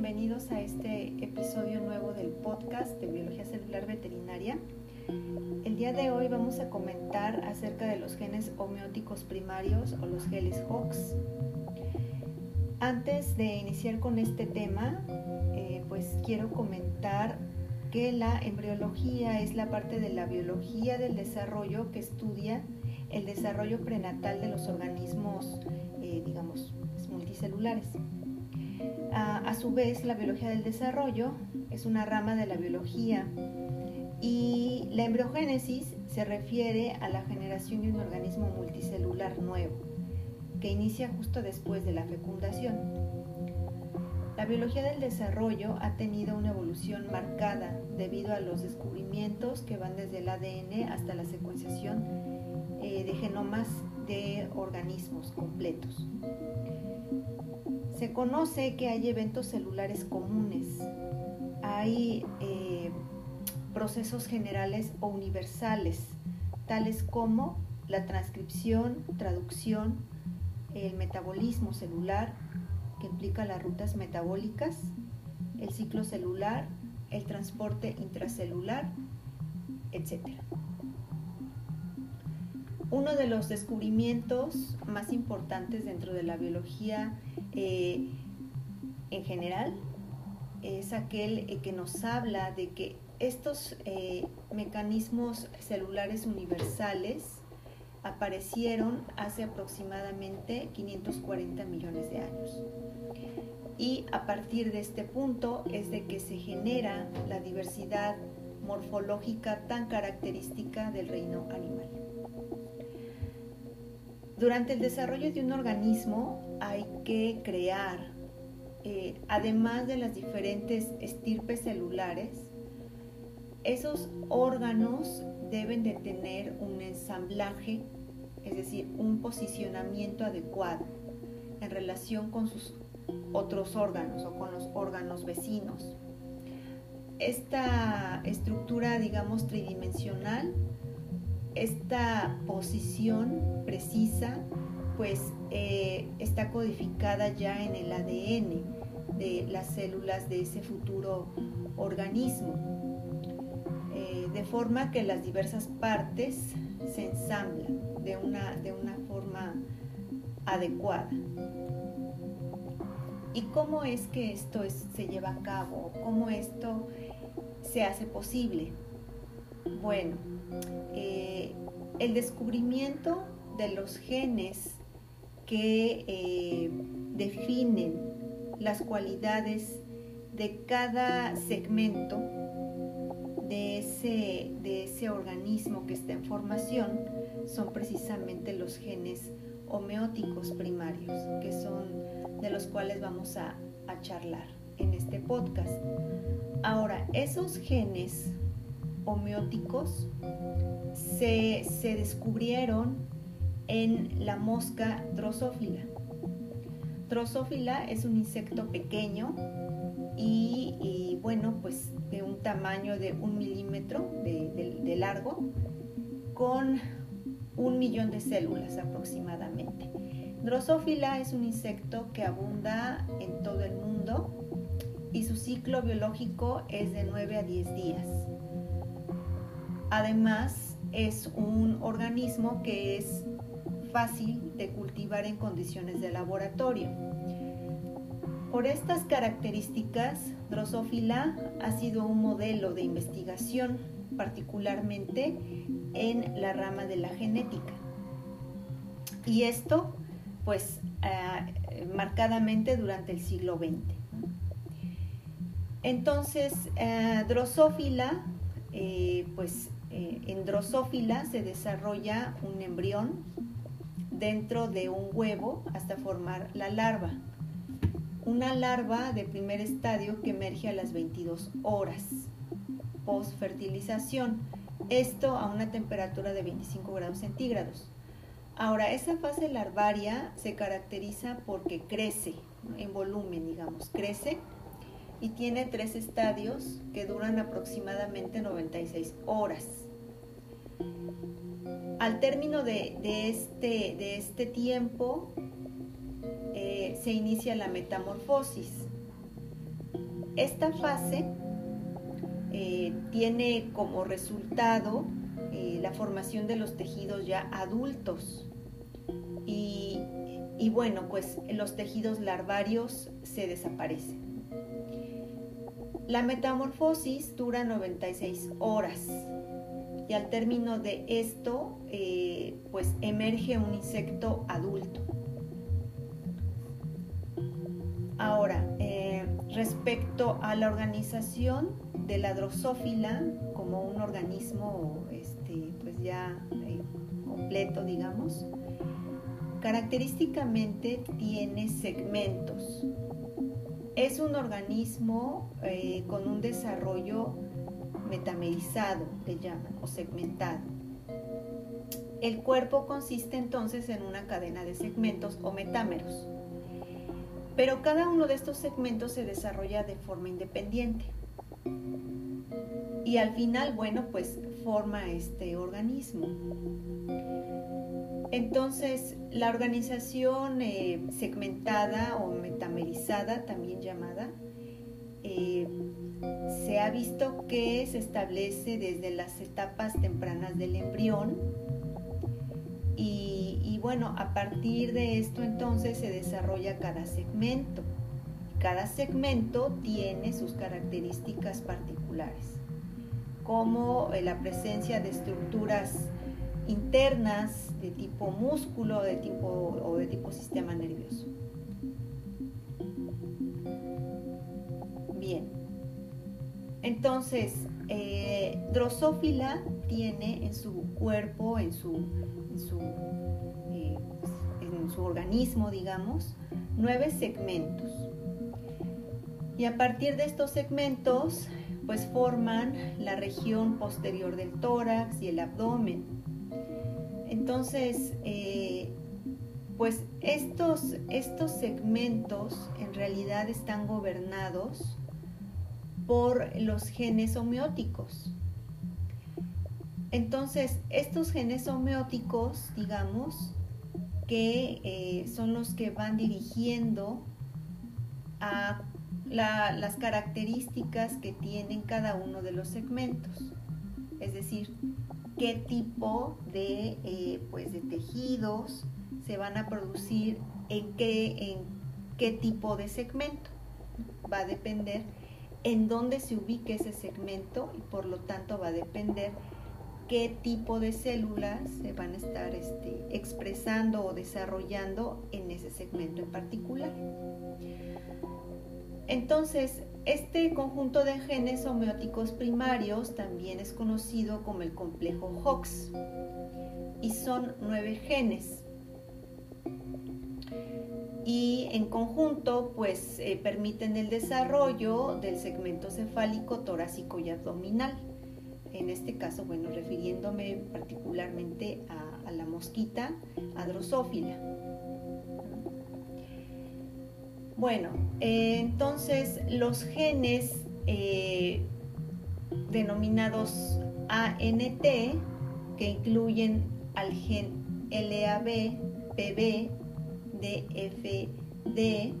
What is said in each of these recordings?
bienvenidos a este episodio nuevo del podcast de Biología Celular Veterinaria. El día de hoy vamos a comentar acerca de los genes homeóticos primarios o los genes HOX. Antes de iniciar con este tema, eh, pues quiero comentar que la embriología es la parte de la biología del desarrollo que estudia el desarrollo prenatal de los organismos, eh, digamos, multicelulares. A, su vez, la biología del desarrollo es una rama de la biología y la embriogénesis se refiere a la generación de un organismo multicelular nuevo que inicia justo después de la fecundación. La biología del desarrollo ha tenido una evolución marcada debido a los descubrimientos que van desde el ADN hasta la secuenciación eh, de genomas de organismos completos. Se conoce que hay eventos celulares comunes, hay eh, procesos generales o universales, tales como la transcripción, traducción, el metabolismo celular, que implica las rutas metabólicas, el ciclo celular, el transporte intracelular, etc. Uno de los descubrimientos más importantes dentro de la biología eh, en general es aquel eh, que nos habla de que estos eh, mecanismos celulares universales aparecieron hace aproximadamente 540 millones de años. Y a partir de este punto es de que se genera la diversidad morfológica tan característica del reino animal. Durante el desarrollo de un organismo hay que crear, eh, además de las diferentes estirpes celulares, esos órganos deben de tener un ensamblaje, es decir, un posicionamiento adecuado en relación con sus otros órganos o con los órganos vecinos. Esta estructura, digamos, tridimensional esta posición precisa pues eh, está codificada ya en el ADN de las células de ese futuro organismo, eh, de forma que las diversas partes se ensamblan de una, de una forma adecuada. ¿Y cómo es que esto se lleva a cabo? ¿Cómo esto se hace posible? Bueno, eh, el descubrimiento de los genes que eh, definen las cualidades de cada segmento de ese, de ese organismo que está en formación son precisamente los genes homeóticos primarios, que son de los cuales vamos a, a charlar en este podcast. Ahora, esos genes homeóticos se, descubrieron en la mosca drosófila. Drosófila es un insecto pequeño y, bueno, pues de un tamaño de un milímetro de, de largo con un millón de células aproximadamente. Drosófila es un insecto que abunda en todo el mundo y su ciclo biológico es de 9 a 10 días. Además, es un organismo que es fácil de cultivar en condiciones de laboratorio. Por estas características, Drosophila ha sido un modelo de investigación, particularmente en la rama de la genética. Y esto, pues, eh, marcadamente durante el siglo XX. Entonces, eh, Drosophila, pues, eh, en drosófila se desarrolla un embrión dentro de un huevo hasta formar la larva. Una larva de primer estadio que emerge a las 22 horas post fertilización. Esto a una temperatura de 25 grados centígrados. Ahora, esa fase larvaria se caracteriza porque crece en volumen, digamos, crece y tiene tres estadios que duran aproximadamente 96 horas. Al término de, este, de este, tiempo eh, se inicia la metamorfosis. esta fase eh, tiene como resultado eh, la formación de los tejidos ya adultos. Y, y bueno, pues los tejidos larvarios se desaparecen. La metamorfosis dura 96 horas y al término de esto, eh, pues emerge un insecto adulto. Ahora, eh, respecto a la organización de la drosófila como un organismo este, pues ya eh, completo, digamos, característicamente tiene segmentos. Es un organismo con un desarrollo metamerizado, le llaman, o segmentado. El cuerpo consiste entonces en una cadena de segmentos o metámeros, pero cada uno de estos segmentos se desarrolla de forma independiente. Y al final, bueno, pues forma este organismo. Entonces, la organización eh, segmentada o metamerizada, también llamada, eh, se ha visto que se establece desde las etapas tempranas del embrión y, bueno, a partir de esto entonces se desarrolla cada segmento. Cada segmento tiene sus características particulares, como eh, la presencia de estructuras internas de tipo músculo de tipo, o de tipo sistema nervioso. Bien, entonces, eh, Drosófila tiene en su cuerpo, en su, en su, eh, en su organismo, digamos, nueve segmentos. Y a partir de estos segmentos, pues forman la región posterior del tórax y el abdomen. Entonces, eh, pues estos, estos segmentos en realidad están gobernados por los genes homeóticos. Entonces, estos genes homeóticos, digamos, que eh, son los que van dirigiendo a las características que tienen cada uno de los segmentos. Es decir, qué tipo de, eh, pues de tejidos se van a producir en qué, en qué tipo de segmento. Va a depender en dónde se ubique ese segmento y por lo tanto va a depender qué tipo de células se van a estar este, expresando o desarrollando en ese segmento en particular. Entonces, este conjunto de genes homeóticos primarios también es conocido como el complejo Hox y son nueve genes y en conjunto pues eh, permiten el desarrollo del segmento cefálico, torácico y abdominal. En este caso, bueno, refiriéndome particularmente a, la mosquita adrosófila. Bueno, eh, entonces los genes eh, denominados ANT, que incluyen al gen LAB, PB, DFD,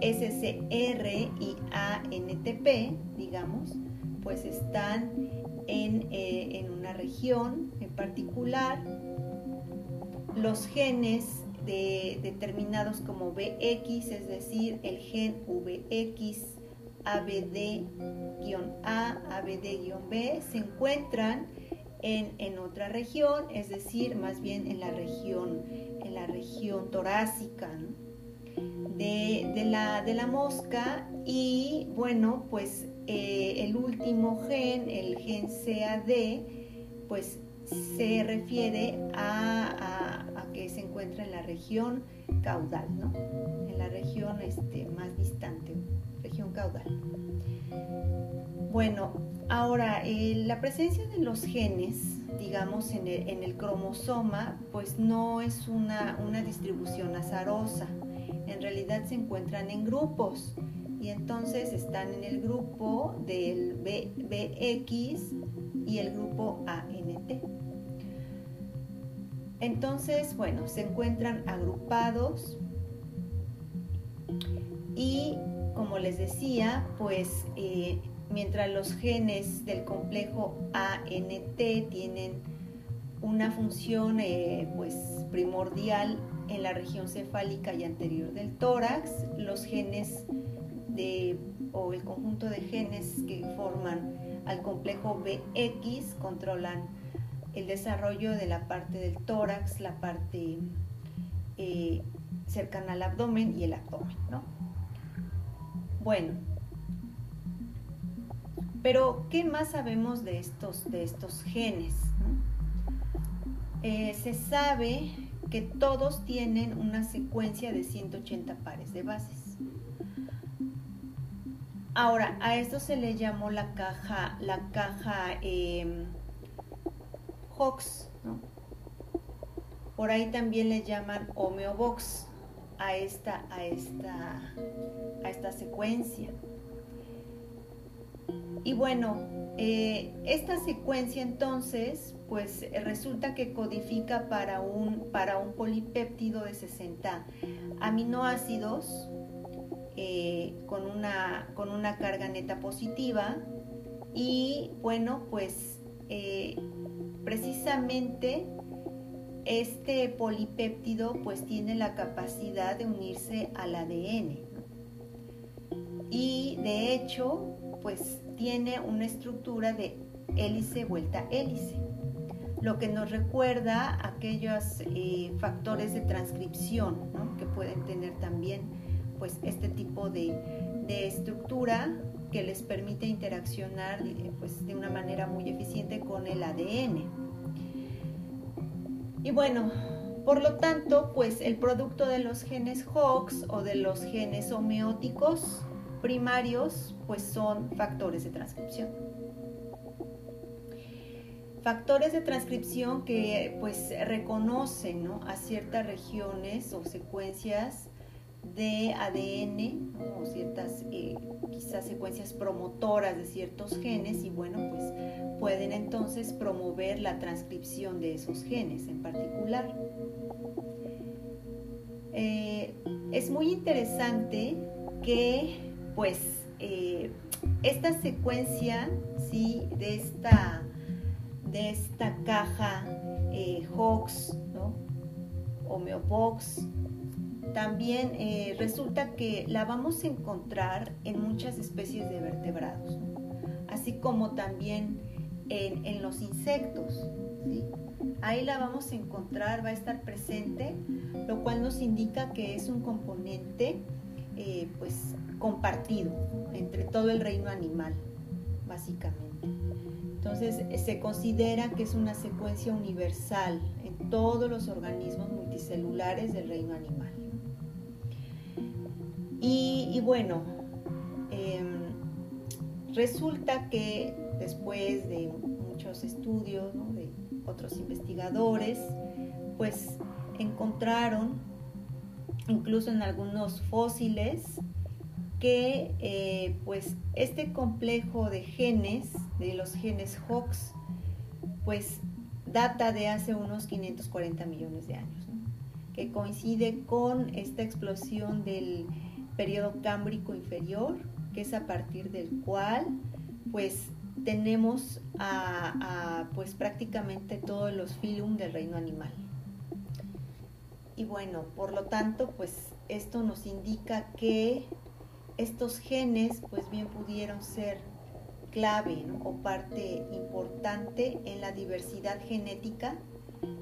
SCR y ANTP, digamos, pues están en, eh, en una región en particular. Los genes de, determinados como VX, es decir, el gen VX, ABD-A, ABD-B, se encuentran en, otra región, es decir, más bien en la región, en la región torácica de, la, de, la, mosca y bueno, pues eh, el último gen, el gen CAD, pues se refiere a, que se encuentra en la región caudal, ¿no? En la región este, más distante, región caudal. Bueno, ahora, eh, la presencia de los genes, digamos, en el, cromosoma, pues no es una, distribución azarosa. En realidad se encuentran en grupos y entonces están en el grupo del BX y el grupo ANT. Entonces, bueno, se encuentran agrupados y como les decía, pues eh, mientras los genes del complejo ANT tienen una función eh, pues primordial en la región cefálica y anterior del tórax, los genes de, o el conjunto de genes que forman al complejo BX controlan el desarrollo de la parte del tórax, la parte eh, cercana al abdomen y el abdomen, ¿no? Bueno, pero ¿qué más sabemos de estos, de estos genes? Eh, se sabe que todos tienen una secuencia de 180 pares de bases. Ahora, a esto se le llamó la caja, la caja eh, Hox. Por ahí también le llaman homeobox a esta, a esta, a esta secuencia. Y bueno, eh, esta secuencia entonces, pues resulta que codifica para un, para un polipéptido de 60 aminoácidos eh, con, una, con una carga neta positiva y bueno, pues eh, precisamente este polipéptido pues tiene la capacidad de unirse al ADN y de hecho pues tiene una estructura de hélice vuelta hélice, lo que nos recuerda aquellos eh, factores de transcripción que pueden tener también pues este tipo de, estructura que les permite interaccionar eh, pues, de una manera muy eficiente con el ADN. Y bueno, por lo tanto, pues el producto de los genes HOX o de los genes homeóticos primarios pues son factores de transcripción. Factores de transcripción que pues reconocen a ciertas regiones o secuencias de ADN o ciertas eh, quizás secuencias promotoras de ciertos genes y bueno pues pueden entonces promover la transcripción de esos genes en particular. Eh, es muy interesante que pues eh, esta secuencia ¿sí? de, esta, de esta caja eh, Hox, ¿no? Homeobox, también eh, resulta que la vamos a encontrar en muchas especies de vertebrados, así como también en, los insectos. Ahí la vamos a encontrar, va a estar presente, lo cual nos indica que es un componente eh, pues compartido entre todo el reino animal, básicamente. Entonces se considera que es una secuencia universal en todos los organismos multicelulares del reino animal. Y, bueno, em, resulta que después de muchos estudios de otros investigadores, pues encontraron incluso en algunos fósiles, que eh, pues este complejo de genes, de los genes Hox, pues data de hace unos 540 millones de años, que coincide con esta explosión del periodo cámbrico inferior, que es a partir del cual pues tenemos a, pues prácticamente todos los filum del reino animal. Y bueno, por lo tanto, pues esto nos indica que estos genes, pues bien pudieron ser clave o parte importante en la diversidad genética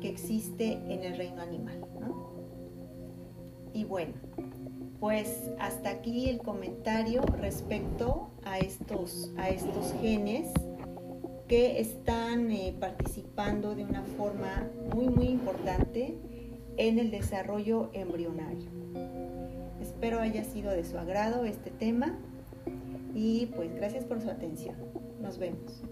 que existe en el reino animal. Y bueno, pues hasta aquí el comentario respecto a estos, a estos genes que están eh, participando de una forma muy, muy importante en el desarrollo embrionario. Espero haya sido de su agrado este tema y pues gracias por su atención. Nos vemos.